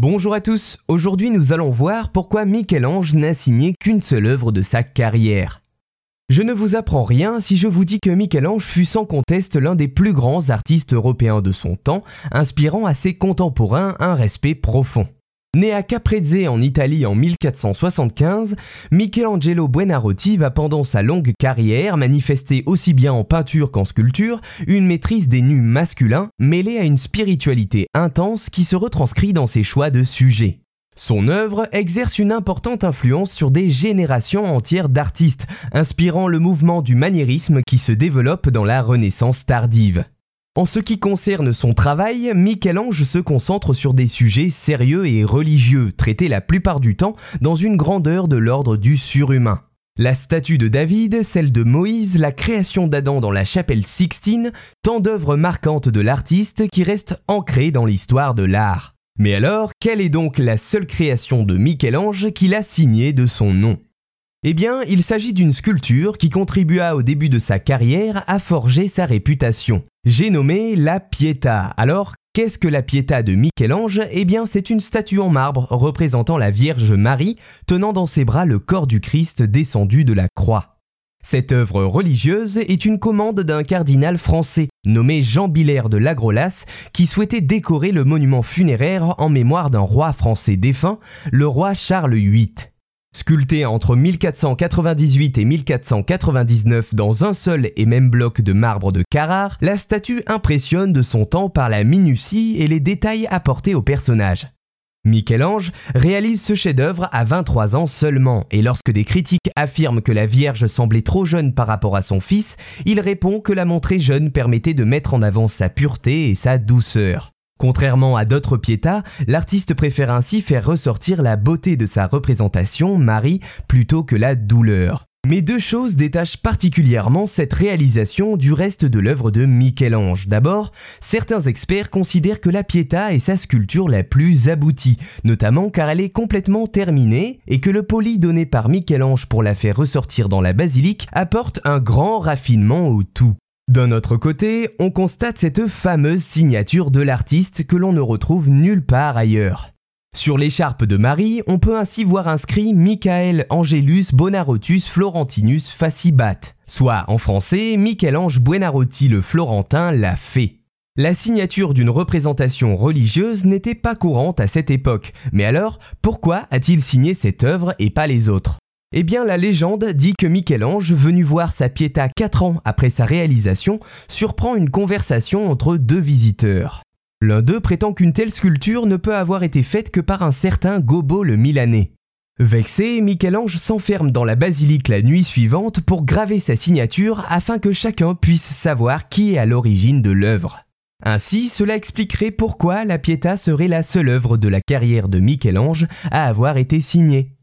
Bonjour à tous, aujourd'hui nous allons voir pourquoi Michel-Ange n'a signé qu'une seule œuvre de sa carrière. Je ne vous apprends rien si je vous dis que Michel-Ange fut sans conteste l'un des plus grands artistes européens de son temps, inspirant à ses contemporains un respect profond. Né à Caprese en Italie en 1475, Michelangelo Buonarroti va pendant sa longue carrière manifester aussi bien en peinture qu'en sculpture une maîtrise des nus masculins mêlée à une spiritualité intense qui se retranscrit dans ses choix de sujets. Son œuvre exerce une importante influence sur des générations entières d'artistes, inspirant le mouvement du maniérisme qui se développe dans la Renaissance tardive. En ce qui concerne son travail, Michel-Ange se concentre sur des sujets sérieux et religieux, traités la plupart du temps dans une grandeur de l'ordre du surhumain. La statue de David, celle de Moïse, la création d'Adam dans la chapelle Sixtine, tant d'œuvres marquantes de l'artiste qui restent ancrées dans l'histoire de l'art. Mais alors, quelle est donc la seule création de Michel-Ange qu'il a signée de son nom? Eh bien, il s'agit d'une sculpture qui contribua au début de sa carrière à forger sa réputation. J'ai nommé la Pietà. Alors, qu'est-ce que la Pietà de Michel-Ange? Eh bien, c'est une statue en marbre représentant la Vierge Marie tenant dans ses bras le corps du Christ descendu de la croix. Cette œuvre religieuse est une commande d'un cardinal français nommé Jean Billère de Lagrolas qui souhaitait décorer le monument funéraire en mémoire d'un roi français défunt, le roi Charles VIII. Sculptée entre 1498 et 1499 dans un seul et même bloc de marbre de Carrare, la statue impressionne de son temps par la minutie et les détails apportés au personnage. Michel-Ange réalise ce chef-d'œuvre à 23 ans seulement, et lorsque des critiques affirment que la Vierge semblait trop jeune par rapport à son fils, il répond que la montrer jeune permettait de mettre en avant sa pureté et sa douceur. Contrairement à d'autres piétas, l'artiste préfère ainsi faire ressortir la beauté de sa représentation, Marie, plutôt que la douleur. Mais deux choses détachent particulièrement cette réalisation du reste de l'œuvre de Michel-Ange. D'abord, certains experts considèrent que la Pietà est sa sculpture la plus aboutie, notamment car elle est complètement terminée et que le poli donné par Michel-Ange pour la faire ressortir dans la basilique apporte un grand raffinement au tout. D'un autre côté, on constate cette fameuse signature de l'artiste que l'on ne retrouve nulle part ailleurs. Sur l'écharpe de Marie, on peut ainsi voir inscrit Michael Angelus Bonarotus Florentinus Facibat, soit en français Michel-Ange Buonarroti le Florentin l'a fait. La signature d'une représentation religieuse n'était pas courante à cette époque, mais alors pourquoi a-t-il signé cette œuvre et pas les autres? Eh bien, la légende dit que Michel-Ange, venu voir sa Pietà 4 ans après sa réalisation, surprend une conversation entre deux visiteurs. L'un d'eux prétend qu'une telle sculpture ne peut avoir été faite que par un certain Gobo le Milanais. Vexé, Michel-Ange s'enferme dans la basilique la nuit suivante pour graver sa signature afin que chacun puisse savoir qui est à l'origine de l'œuvre. Ainsi, cela expliquerait pourquoi la Pietà serait la seule œuvre de la carrière de Michel-Ange à avoir été signée.